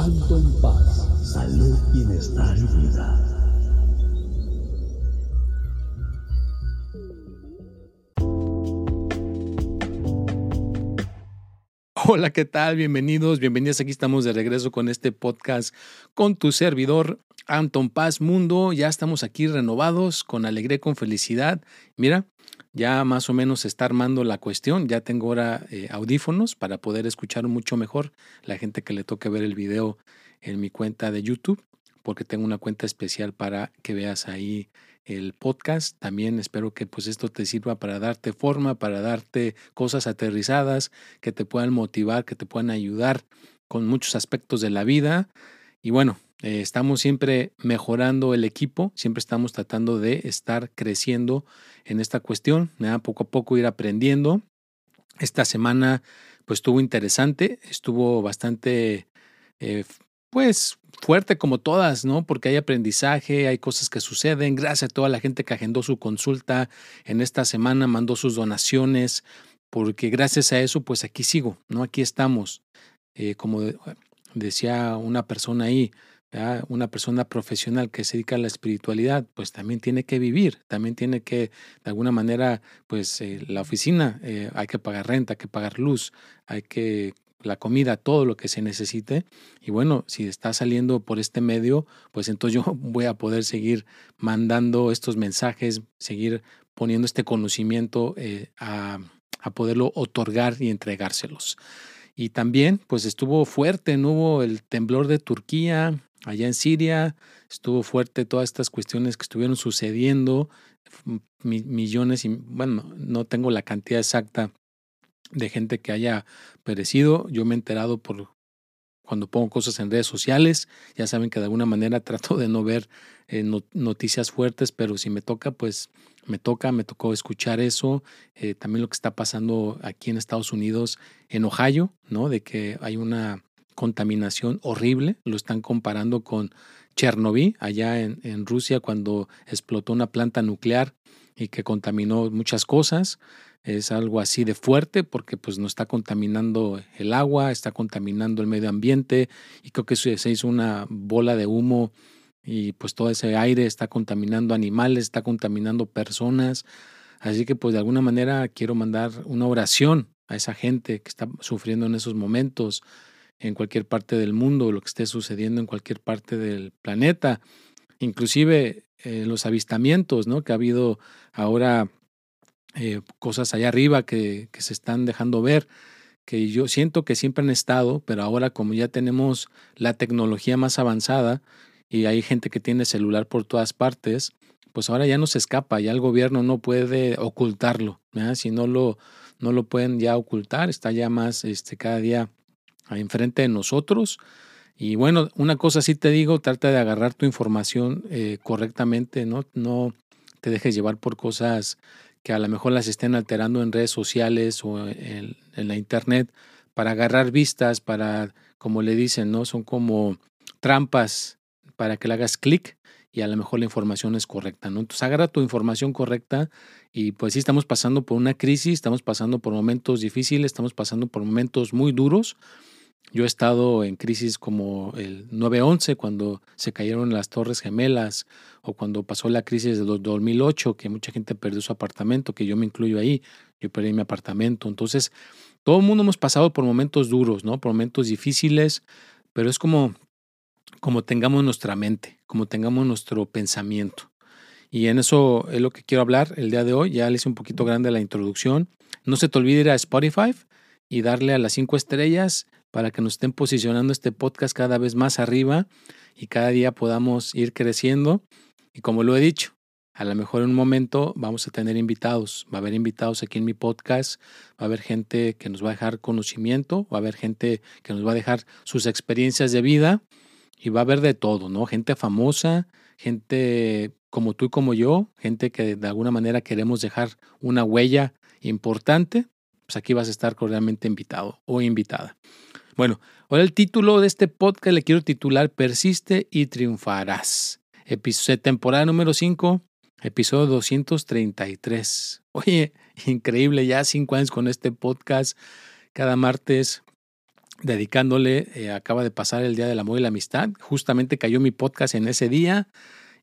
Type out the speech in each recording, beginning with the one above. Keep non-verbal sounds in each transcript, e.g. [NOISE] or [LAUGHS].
Alto en paz, salud, bienestar y vida. Hola, ¿qué tal? Bienvenidos, bienvenidas. Aquí estamos de regreso con este podcast con tu servidor, Anton Paz Mundo. Ya estamos aquí renovados, con alegría, con felicidad. Mira, ya más o menos está armando la cuestión. Ya tengo ahora eh, audífonos para poder escuchar mucho mejor la gente que le toque ver el video en mi cuenta de YouTube, porque tengo una cuenta especial para que veas ahí el podcast. También espero que pues esto te sirva para darte forma, para darte cosas aterrizadas que te puedan motivar, que te puedan ayudar con muchos aspectos de la vida. Y bueno, eh, estamos siempre mejorando el equipo, siempre estamos tratando de estar creciendo en esta cuestión, poco a poco ir aprendiendo. Esta semana pues estuvo interesante, estuvo bastante eh, pues fuerte como todas, ¿no? Porque hay aprendizaje, hay cosas que suceden. Gracias a toda la gente que agendó su consulta en esta semana, mandó sus donaciones, porque gracias a eso, pues aquí sigo, ¿no? Aquí estamos. Eh, como decía una persona ahí, una persona profesional que se dedica a la espiritualidad, pues también tiene que vivir, también tiene que, de alguna manera, pues eh, la oficina, eh, hay que pagar renta, hay que pagar luz, hay que la comida, todo lo que se necesite. Y bueno, si está saliendo por este medio, pues entonces yo [LAUGHS] voy a poder seguir mandando estos mensajes, seguir poniendo este conocimiento eh, a, a, poderlo otorgar y entregárselos. Y también, pues estuvo fuerte, no hubo el temblor de Turquía, allá en Siria, estuvo fuerte todas estas cuestiones que estuvieron sucediendo, millones, y bueno, no tengo la cantidad exacta de gente que haya perecido. Yo me he enterado por cuando pongo cosas en redes sociales. Ya saben que de alguna manera [LAUGHS] trato de no ver eh, noticias fuertes, pero si me toca, pues me toca, me tocó escuchar eso. Eh, también lo que está pasando aquí en Estados Unidos, en Ohio, ¿no? De que hay una contaminación horrible. Lo están comparando con Chernobyl, allá en, en Rusia, cuando explotó una planta nuclear y que contaminó muchas cosas es algo así de fuerte porque pues no está contaminando el agua, está contaminando el medio ambiente y creo que se hizo una bola de humo y pues todo ese aire está contaminando animales, está contaminando personas. Así que pues de alguna manera quiero mandar una oración a esa gente que está sufriendo en esos momentos en cualquier parte del mundo, lo que esté sucediendo en cualquier parte del planeta, inclusive eh, los avistamientos, ¿no? Que ha habido ahora eh, cosas allá arriba que, se están dejando ver, que yo siento que siempre han estado, pero ahora como ya tenemos la tecnología más avanzada y hay gente que tiene celular por todas partes, pues ahora ya no se escapa, ya el gobierno no puede ocultarlo, si no lo, no lo pueden ya ocultar, está ya más este, cada día enfrente de nosotros. Y bueno, una cosa sí te digo, trata de agarrar tu información eh, correctamente, ¿no? no te dejes llevar por cosas que a lo mejor las estén alterando en redes sociales o en, la internet para agarrar vistas, para, como le dicen, ¿no? Son como trampas para que le hagas clic y a lo mejor la información es correcta, ¿no? Entonces agarra tu información correcta y pues sí estamos pasando por una crisis, estamos pasando por momentos difíciles, estamos pasando por momentos muy duros, yo he estado en crisis como el 9-11, cuando se cayeron las Torres Gemelas, o cuando pasó la crisis de 2008, que mucha gente perdió su apartamento, que yo me incluyo ahí, yo perdí mi apartamento. Entonces, todo el mundo hemos pasado por momentos duros, ¿no? Por momentos difíciles, pero es como, como tengamos nuestra mente, como tengamos nuestro pensamiento. Y en eso es lo que quiero hablar el día de hoy. Ya le hice un poquito grande la introducción. No se te olvide ir a Spotify y darle a las cinco estrellas para que nos estén posicionando este podcast cada vez más arriba y cada día podamos ir creciendo. Y como lo he dicho, a lo mejor en un momento vamos a tener invitados, va a haber invitados aquí en mi podcast, va a haber gente que nos va a dejar conocimiento, va a haber gente que nos va a dejar sus experiencias de vida y va a haber de todo, ¿no? Gente famosa, gente como tú y como yo, gente que de alguna manera queremos dejar una huella importante, pues aquí vas a estar cordialmente invitado o invitada. Bueno, ahora el título de este podcast le quiero titular Persiste y triunfarás. Episodio, temporada número 5, episodio 233. Oye, [LAUGHS] increíble, ya cinco años con este podcast. Cada martes dedicándole, eh, acaba de pasar el Día del Amor y la Amistad. Justamente cayó mi podcast en ese día.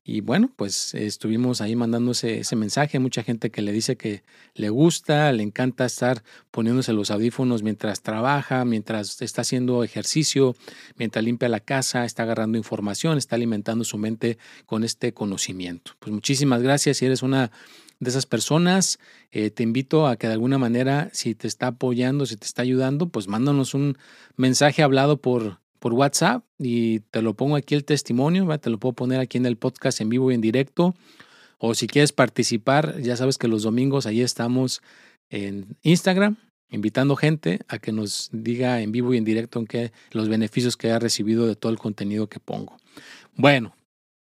Y bueno, pues estuvimos ahí mandándose ese mensaje. Mucha gente que le dice que le gusta, le encanta estar poniéndose los audífonos mientras trabaja, mientras está haciendo ejercicio, mientras limpia la casa, está agarrando información, está alimentando su mente con este conocimiento. Pues muchísimas gracias. Si eres una de esas personas, eh, te invito a que de alguna manera, si te está apoyando, si te está ayudando, pues mándanos un mensaje hablado por por WhatsApp y te lo pongo aquí el testimonio, te lo puedo poner aquí en el podcast en vivo y en directo. O si quieres participar, ya sabes que los domingos ahí estamos en Instagram, invitando gente a que nos diga en vivo y en directo en qué los beneficios que ha recibido de todo el contenido que pongo. Bueno,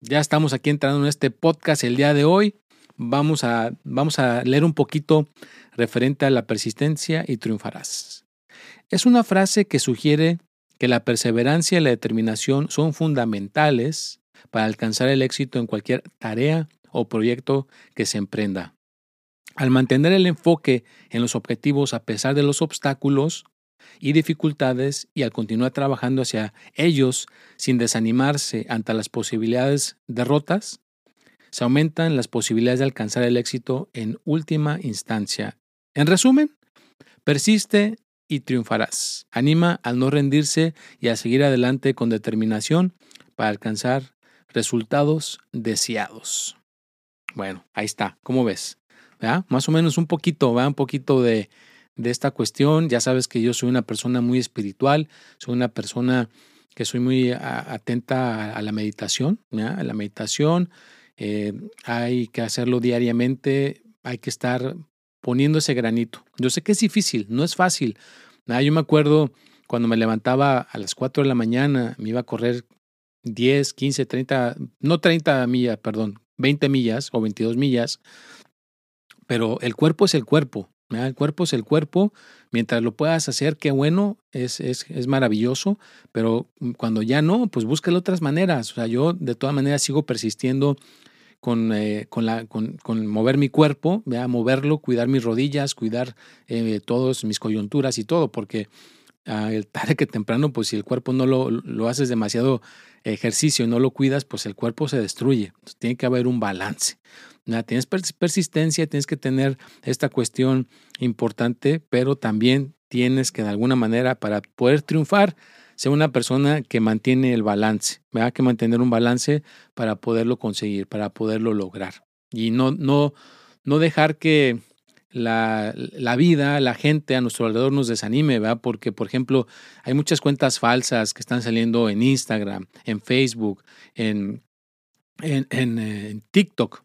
ya estamos aquí entrando en este podcast el día de hoy. Vamos a, vamos a leer un poquito referente a la persistencia y triunfarás. Es una frase que sugiere que la perseverancia y la determinación son fundamentales para alcanzar el éxito en cualquier tarea o proyecto que se emprenda. Al mantener el enfoque en los objetivos a pesar de los obstáculos y dificultades y al continuar trabajando hacia ellos sin desanimarse ante las posibilidades derrotas, se aumentan las posibilidades de alcanzar el éxito en última instancia. En resumen, persiste y triunfarás. Anima al no rendirse y a seguir adelante con determinación para alcanzar resultados deseados. Bueno, ahí está, ¿cómo ves? Más o menos un poquito, ¿verdad? un poquito de, de esta cuestión. Ya sabes que yo soy una persona muy espiritual, soy una persona que soy muy atenta a, la meditación. A la meditación eh, hay que hacerlo diariamente, hay que estar poniendo ese granito. Yo sé que es difícil, no es fácil. Ah, yo me acuerdo cuando me levantaba a las 4 de la mañana, me iba a correr 10, 15, 30, no 30 millas, perdón, 20 millas o 22 millas, pero el cuerpo es el cuerpo. El cuerpo es el cuerpo, mientras lo puedas hacer, qué bueno, es, es, es, maravilloso, pero cuando ya no, pues búscale otras maneras. O sea, yo de todas maneras sigo persistiendo con, eh, con, la, con, con, mover mi cuerpo, a moverlo, cuidar mis rodillas, cuidar eh, todas mis coyunturas y todo, porque ah, tarde que temprano, pues si el cuerpo no lo, lo haces demasiado ejercicio y no lo cuidas, pues el cuerpo se destruye. tiene que haber un balance. Tienes persistencia, tienes que tener esta cuestión importante, pero también tienes que de alguna manera para poder triunfar, sea una persona que mantiene el balance, ¿verdad? Que mantener un balance para poderlo conseguir, para poderlo lograr. Y no, no, no dejar que la, la, vida, la gente a nuestro alrededor nos desanime, ¿verdad? Porque, por ejemplo, hay muchas cuentas falsas que están saliendo en Instagram, en Facebook, en, en, en, eh, TikTok.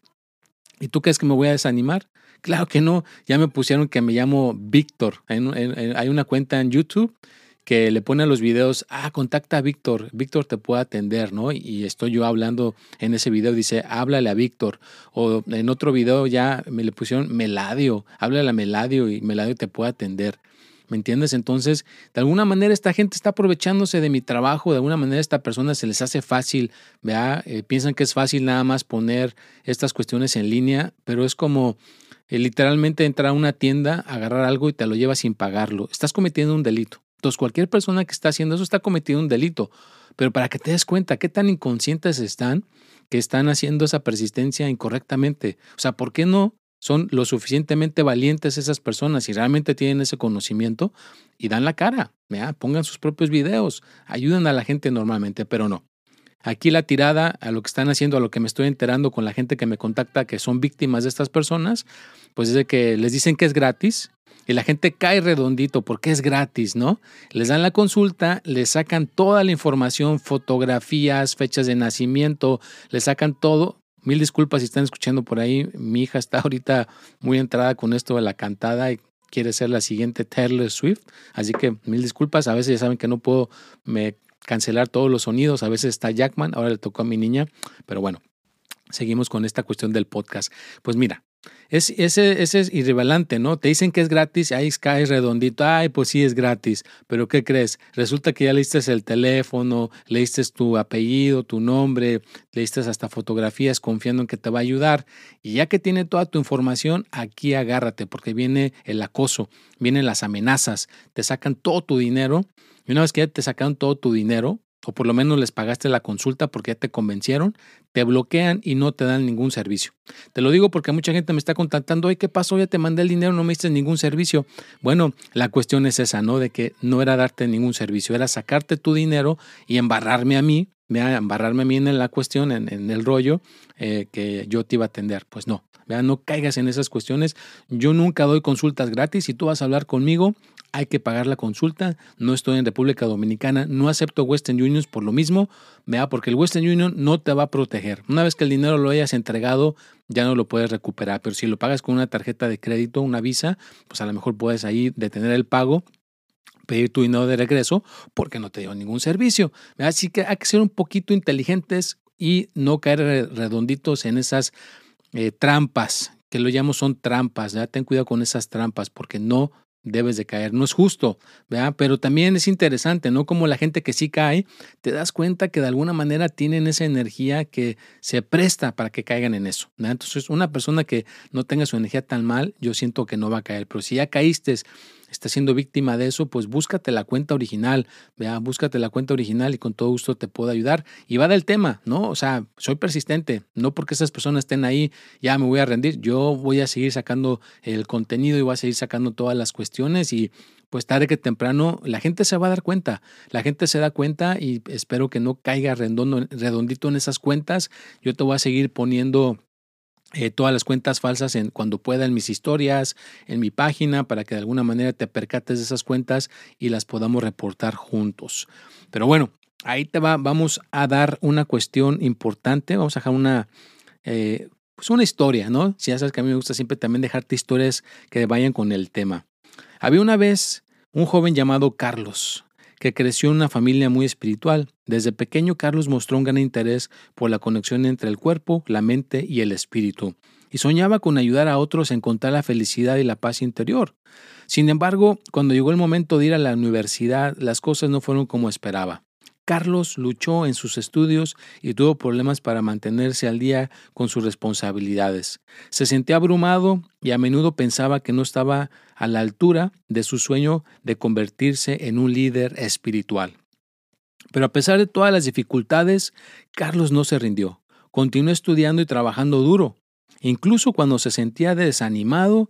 ¿Y tú crees que me voy a desanimar? Claro que no. Ya me pusieron que me llamo Víctor. Hay una cuenta en YouTube que le pone a los videos, ah, contacta a Víctor, Víctor te puede atender, ¿no? Y estoy yo hablando en ese video, dice, háblale a Víctor. O en otro video ya me le pusieron Meladio, háblale a Meladio y Meladio te puede atender. ¿Me entiendes? Entonces, de alguna manera esta gente está aprovechándose de mi trabajo, de alguna manera esta persona se les hace fácil, ¿vea? Eh, piensan que es fácil nada más poner estas cuestiones en línea, pero es como eh, literalmente entrar a una tienda, agarrar algo y te lo llevas sin pagarlo. Estás cometiendo un delito. Entonces, cualquier persona que está haciendo eso está cometiendo un delito. Pero para que te des cuenta qué tan inconscientes están que están haciendo esa persistencia incorrectamente. O sea, ¿por qué no son lo suficientemente valientes esas personas y realmente tienen ese conocimiento y dan la cara? Pongan sus propios videos, ayudan a la gente normalmente, pero no. Aquí la tirada a lo que están haciendo, a lo que me estoy enterando con la gente que me contacta, que son víctimas de estas personas, pues es de que les dicen que es gratis y la gente cae redondito porque es gratis, ¿no? Les dan la consulta, les sacan toda la información, fotografías, fechas de nacimiento, les sacan todo. Mil disculpas si están escuchando por ahí. Mi hija está ahorita muy entrada con esto de la cantada y quiere ser la siguiente Taylor Swift. Así que mil disculpas. A veces ya saben que no puedo me cancelar todos los sonidos. A veces está Jackman, ahora le tocó a mi niña. Pero bueno, seguimos con esta cuestión del podcast. Pues mira, es, ese, ese, es irrelevante, ¿no? Te dicen que es gratis, ahí cae redondito, ay, pues sí es gratis, pero ¿qué crees? Resulta que ya leíste el teléfono, leíste tu apellido, tu nombre, leíste hasta fotografías confiando en que te va a ayudar, y ya que tiene toda tu información, aquí agárrate, porque viene el acoso, vienen las amenazas, te sacan todo tu dinero, y una vez que ya te sacaron todo tu dinero, o por lo menos les pagaste la consulta porque ya te convencieron, te bloquean y no te dan ningún servicio. Te lo digo porque mucha gente me está contactando, ¿qué pasó? Ya te mandé el dinero, no me diste ningún servicio. Bueno, la cuestión es esa, ¿no? De que no era darte ningún servicio, era sacarte tu dinero y embarrarme a mí, embarrarme a mí en la cuestión, en, el rollo eh, que yo te iba a atender. Pues no, no caigas en esas cuestiones. Yo nunca doy consultas gratis. Si tú vas a hablar conmigo, hay que pagar la consulta. No estoy en República Dominicana, no acepto Western Union por lo mismo, vea, porque el Western Union no te va a proteger. Una vez que el dinero lo hayas entregado, ya no lo puedes recuperar, pero si lo pagas con una tarjeta de crédito, una visa, pues a lo mejor puedes ahí detener el pago pedir tu dinero de regreso porque no te dio ningún servicio. Así que hay que ser un poquito inteligentes y no caer redonditos en esas eh, trampas, que lo llamo son trampas, ¿ya? ten cuidado con esas trampas porque no debes de caer. No es justo, ¿verdad? Pero también es interesante, ¿no? Como la gente que sí cae, te das cuenta que de alguna manera tienen esa energía que se presta para que caigan en eso. Entonces, una persona que no tenga su energía tan mal, yo siento que no va a caer. Pero si ya caíste estás siendo víctima de eso, pues búscate la cuenta original, vea, búscate la cuenta original y con todo gusto te puedo ayudar. Y va del tema, ¿no? O sea, soy persistente, no porque esas personas estén ahí, ya me voy a rendir, yo voy a seguir sacando el contenido y voy a seguir sacando todas las cuestiones y pues tarde que temprano la gente se va a dar cuenta, la gente se da cuenta y espero que no caiga redondito en esas cuentas. Yo te voy a seguir poniendo eh, todas las cuentas falsas en, cuando pueda en mis historias, en mi página, para que de alguna manera te percates de esas cuentas y las podamos reportar juntos. Pero bueno, ahí te va, vamos a dar una cuestión importante, vamos a dejar una, eh, pues una historia, ¿no? Si ya sabes que a mí me gusta siempre también dejarte historias que vayan con el tema. Había una vez un joven llamado Carlos que creció en una familia muy espiritual. Desde pequeño Carlos mostró un gran interés por la conexión entre el cuerpo, la mente y el espíritu, y soñaba con ayudar a otros a encontrar la felicidad y la paz interior. Sin embargo, cuando llegó el momento de ir a la universidad, las cosas no fueron como esperaba. Carlos luchó en sus estudios y tuvo problemas para mantenerse al día con sus responsabilidades. Se sentía abrumado y a menudo pensaba que no estaba a la altura de su sueño de convertirse en un líder espiritual. Pero a pesar de todas las dificultades, Carlos no se rindió. Continuó estudiando y trabajando duro. Incluso cuando se sentía desanimado,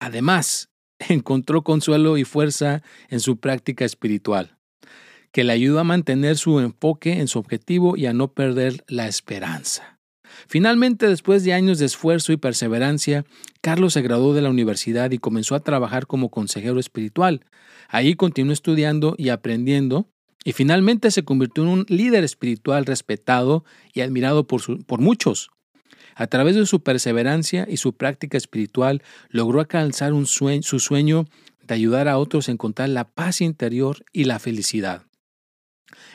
además, [LAUGHS] encontró consuelo y fuerza en su práctica espiritual que le ayuda a mantener su enfoque en su objetivo y a no perder la esperanza. Finalmente, después de años de esfuerzo y perseverancia, Carlos se graduó de la universidad y comenzó a trabajar como consejero espiritual. Ahí continuó estudiando y aprendiendo y finalmente se convirtió en un líder espiritual respetado y admirado por, por muchos. A través de su perseverancia y su práctica espiritual logró alcanzar su sueño de ayudar a otros a encontrar la paz interior y la felicidad.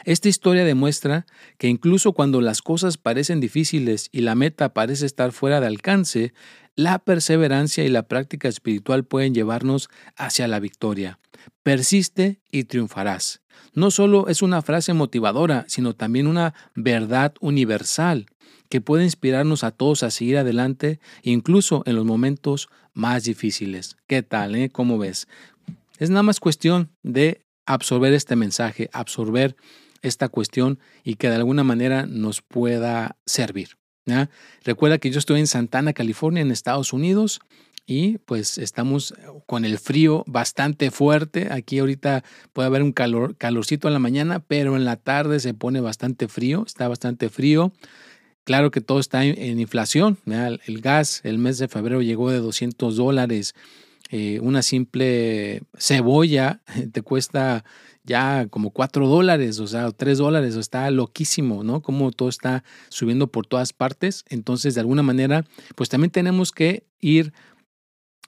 Esta historia demuestra que incluso cuando las cosas parecen difíciles y la meta parece estar fuera de alcance, la perseverancia y la práctica espiritual pueden llevarnos hacia la victoria. Persiste y triunfarás. No solo es una frase motivadora, sino también una verdad universal que puede inspirarnos a todos a seguir adelante, incluso en los momentos más difíciles. ¿Qué tal? Eh? ¿Cómo ves? Es nada más cuestión de absorber este mensaje, absorber esta cuestión y que de alguna manera nos pueda servir. Recuerda que yo estoy en Santana, California, en Estados Unidos, y pues estamos con el frío bastante fuerte. Aquí ahorita puede haber un calor, calorcito en la mañana, pero en la tarde se pone bastante frío, está bastante frío. Claro que todo está en, inflación. El gas el mes de febrero llegó de 200 dólares. Eh, una simple cebolla [LAUGHS] te cuesta ya como 4 dólares, o sea, 3 dólares, está loquísimo, ¿no? Como todo está subiendo por todas partes. Entonces, de alguna manera, pues también tenemos que ir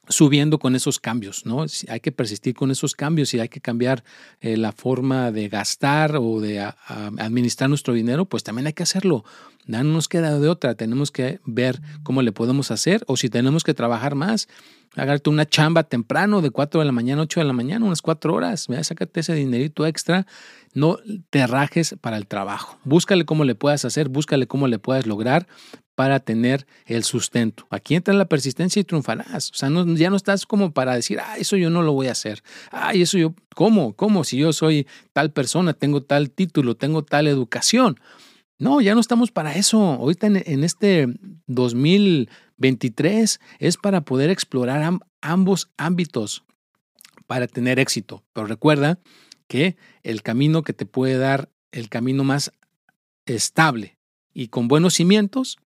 subiendo con esos cambios, ¿no? Hay que persistir con esos cambios y hay que cambiar eh, la forma de gastar o de administrar nuestro dinero, pues también hay que hacerlo. No nos queda de otra, tenemos que ver cómo le podemos hacer o si tenemos que trabajar más, Hágate una chamba temprano de 4 de la mañana, 8 de la mañana, unas 4 horas, sácate ese dinerito extra, no te rajes para el trabajo. Búscale cómo le puedas hacer, búscale cómo le puedas lograr para tener el sustento. Aquí entra la persistencia y triunfarás. O sea, ya no estás como para decir, ah, eso yo no lo voy a hacer. Ah, eso yo, ¿cómo? ¿Cómo? Si yo soy tal persona, tengo tal título, tengo tal educación. No, ya no estamos para eso. Ahorita en este 2023 es para poder explorar ambos ámbitos para tener éxito. Pero recuerda que el camino que te puede dar el camino más estable y con buenos cimientos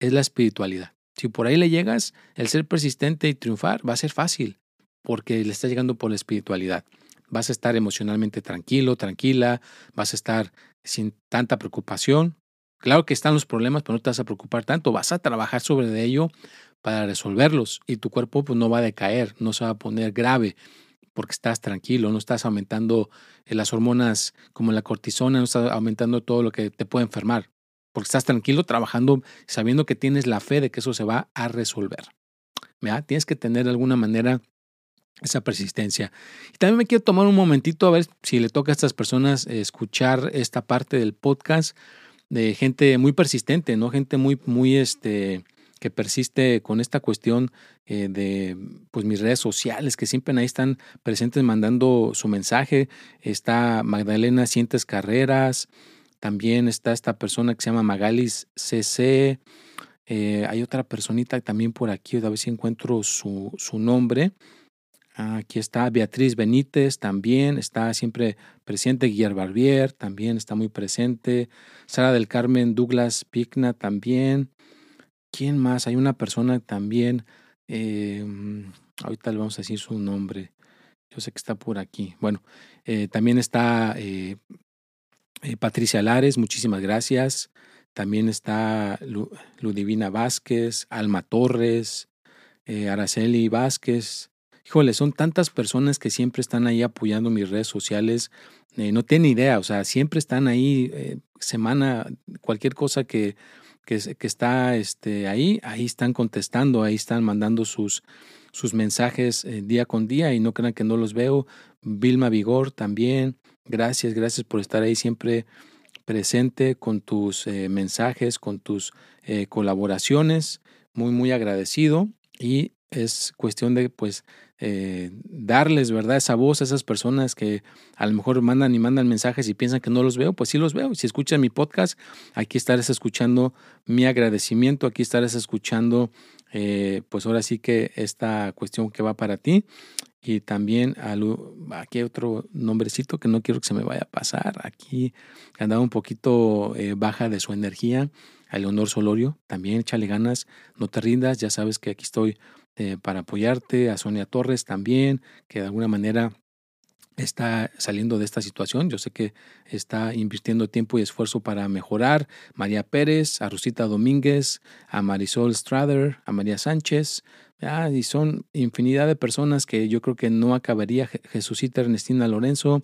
es la espiritualidad. Si por ahí le llegas, el ser persistente y triunfar va a ser fácil, porque le está llegando por la espiritualidad. Vas a estar emocionalmente tranquilo, tranquila, vas a estar sin tanta preocupación. Claro que están los problemas, pero no te vas a preocupar tanto, vas a trabajar sobre ello para resolverlos y tu cuerpo pues, no va a decaer, no se va a poner grave porque estás tranquilo, no estás aumentando eh, las hormonas como la cortisona, no estás aumentando todo lo que te puede enfermar porque estás tranquilo trabajando sabiendo que tienes la fe de que eso se va a resolver. Tienes que tener de alguna manera esa persistencia. Y también me quiero tomar un momentito a ver si le toca a estas personas escuchar esta parte del podcast de gente muy persistente, ¿no? Gente muy, muy, este, que persiste con esta cuestión eh, de pues mis redes sociales que siempre ahí están presentes mandando su mensaje. Está Magdalena Sientes Carreras, también está esta persona que se llama Magalis CC. Eh, hay otra personita también por aquí, a ver si encuentro su, su nombre. Aquí está Beatriz Benítez, también está siempre presente. Guillermo Barbier, también está muy presente. Sara del Carmen Douglas Pigna, también. ¿Quién más? Hay una persona también. Eh, ahorita le vamos a decir su nombre. Yo sé que está por aquí. Bueno, eh, también está eh, Patricia Lares, muchísimas gracias. También está Ludivina Vázquez, Alma Torres, eh, Araceli Vázquez. Híjole, son tantas personas que siempre están ahí apoyando mis redes sociales. Eh, no tienen idea, o sea, siempre están ahí, semana, cualquier cosa que, que, que, está este, ahí, ahí están contestando, ahí están mandando sus, sus mensajes día con día y no crean que no los veo. Vilma Vigor también, Gracias, gracias por estar ahí siempre presente con tus eh, mensajes, con tus eh, colaboraciones. Muy, muy agradecido. Y es cuestión de, pues, eh, darles, ¿verdad? Esa voz a esas personas que a lo mejor mandan y mandan mensajes y piensan que no los veo, pues sí los veo. Si escuchan mi podcast, aquí estarás escuchando mi agradecimiento, aquí estarás escuchando, pues ahora sí que esta cuestión que va para ti. Y también aquí hay otro nombrecito que no quiero que se me vaya a pasar. Aquí andaba un poquito eh, baja de su energía. A Leonor Solorio, también échale ganas, no te rindas, ya sabes que aquí estoy eh, para apoyarte. A Sonia Torres también, que de alguna manera está saliendo de esta situación. Yo sé que está invirtiendo tiempo y esfuerzo para mejorar. María Pérez, a Rosita Domínguez, a Marisol Strader, a María Sánchez, Ah, y son infinidad de personas que yo creo que no acabaría. Jesucita Ernestina Lorenzo,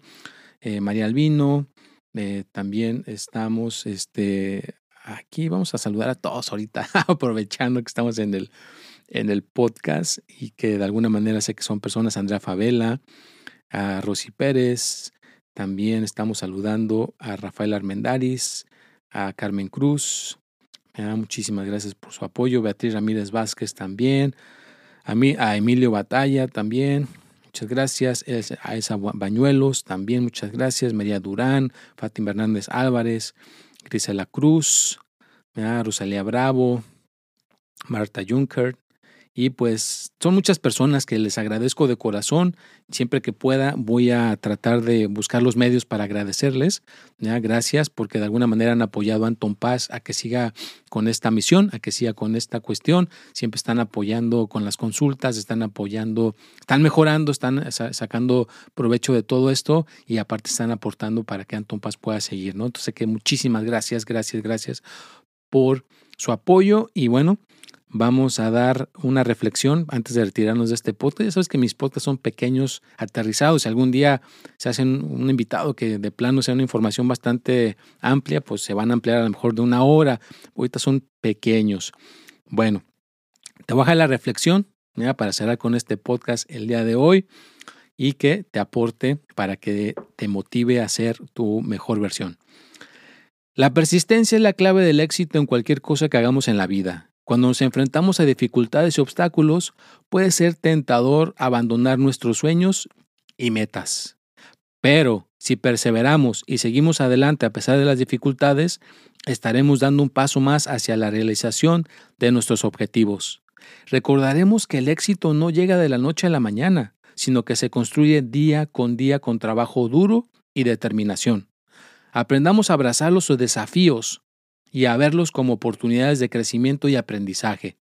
eh, María Albino, eh, también estamos este, aquí. Vamos a saludar a todos ahorita, [LAUGHS] aprovechando que estamos en el, en el podcast y que de alguna manera sé que son personas. Andrea Favela, a Rosy Pérez, también estamos saludando a Rafael Armendaris, a Carmen Cruz. muchísimas gracias por su apoyo. Beatriz Ramírez Vázquez también a, mí, a Emilio Batalla también. Muchas gracias. A Esa Bañuelos también, muchas gracias. María Durán, Fátima Hernández Álvarez, Grisela Cruz, Rosalía Bravo, Marta Juncker, y pues son muchas personas que les agradezco de corazón. Siempre que pueda voy a tratar de buscar los medios para agradecerles. ¿ya? Gracias porque de alguna manera han apoyado a Anton Paz a que siga con esta misión, a que siga con esta cuestión. Siempre están apoyando con las consultas, están apoyando, están mejorando, están sacando provecho de todo esto y aparte están aportando para que Anton Paz pueda seguir. ¿no? Entonces que muchísimas gracias, gracias, gracias por su apoyo y bueno, vamos a dar una reflexión antes de retirarnos de este podcast. Ya sabes que mis podcasts son pequeños, aterrizados. Si algún día se hacen un invitado que de plano sea una información bastante amplia, pues se van a ampliar a lo mejor de una hora. Ahorita son pequeños. Bueno, te baja la reflexión para cerrar con este podcast el día de hoy y que te aporte para que te motive a ser tu mejor versión. La persistencia es la clave del éxito en cualquier cosa que hagamos en la vida. Cuando nos enfrentamos a dificultades y obstáculos, puede ser tentador abandonar nuestros sueños y metas. Pero si perseveramos y seguimos adelante a pesar de las dificultades, estaremos dando un paso más hacia la realización de nuestros objetivos. Recordaremos que el éxito no llega de la noche a la mañana, sino que se construye día con día con trabajo duro y determinación. Aprendamos a abrazar los desafíos, y a verlos como oportunidades de crecimiento y aprendizaje.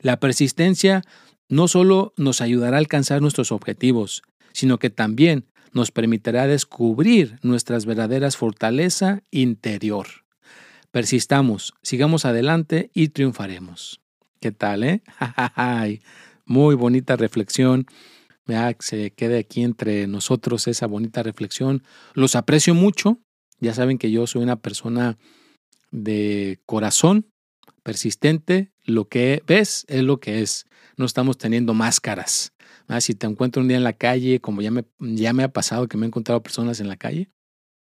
La persistencia no solo nos ayudará a alcanzar nuestros objetivos, sino que también nos permitirá descubrir nuestras verdaderas fortaleza interior. Persistamos, sigamos adelante y triunfaremos. ¿Qué tal, eh? [LAUGHS] Muy bonita reflexión. Que se quede aquí entre nosotros esa bonita reflexión. Los aprecio mucho. Ya saben que yo soy una persona de corazón, persistente, lo que ves es lo que es. No estamos teniendo máscaras. Si te encuentro un día en la calle, como ya me, ya me ha pasado que me he encontrado personas en la calle,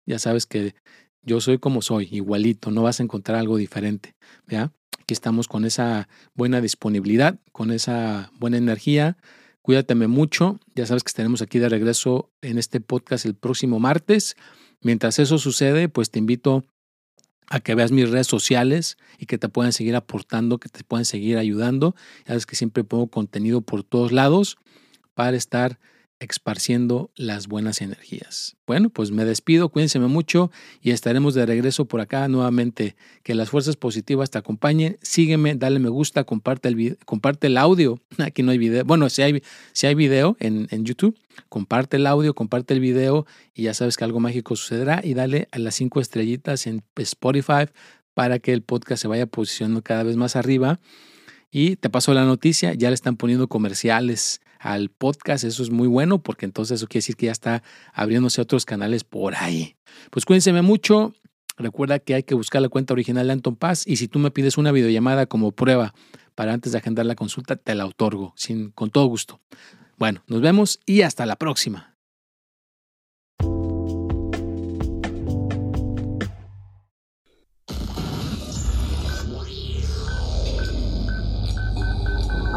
ya sabes que yo soy como soy, igualito, no vas a encontrar algo diferente. ¿ya? Aquí estamos con esa buena disponibilidad, con esa buena energía. Cuídateme mucho. Ya sabes que estaremos aquí de regreso en este podcast el próximo martes. Mientras eso sucede, pues te invito a que veas mis redes sociales y que te puedan seguir aportando, que te puedan seguir ayudando. Ya sabes que siempre pongo contenido por todos lados para estar esparciendo las buenas energías. Bueno, pues me despido, cuídense mucho y estaremos de regreso por acá nuevamente. Que las fuerzas positivas te acompañen. Sígueme, dale me gusta, comparte el, comparte el audio. [LAUGHS] Aquí no hay video. Bueno, si hay, si hay video en, en YouTube, comparte el audio, comparte el video y ya sabes que algo mágico sucederá y dale a las cinco estrellitas en Spotify para que el podcast se vaya posicionando cada vez más arriba. Y te paso la noticia, ya le están poniendo comerciales al podcast. Eso es muy bueno porque entonces eso quiere decir que ya está abriéndose otros canales por ahí. Pues cuídense mucho. Recuerda que hay que buscar la cuenta original de Anton Paz y si tú me pides una videollamada como prueba para antes de agendar la consulta, te la otorgo sin, con todo gusto. Bueno, nos vemos y hasta la próxima.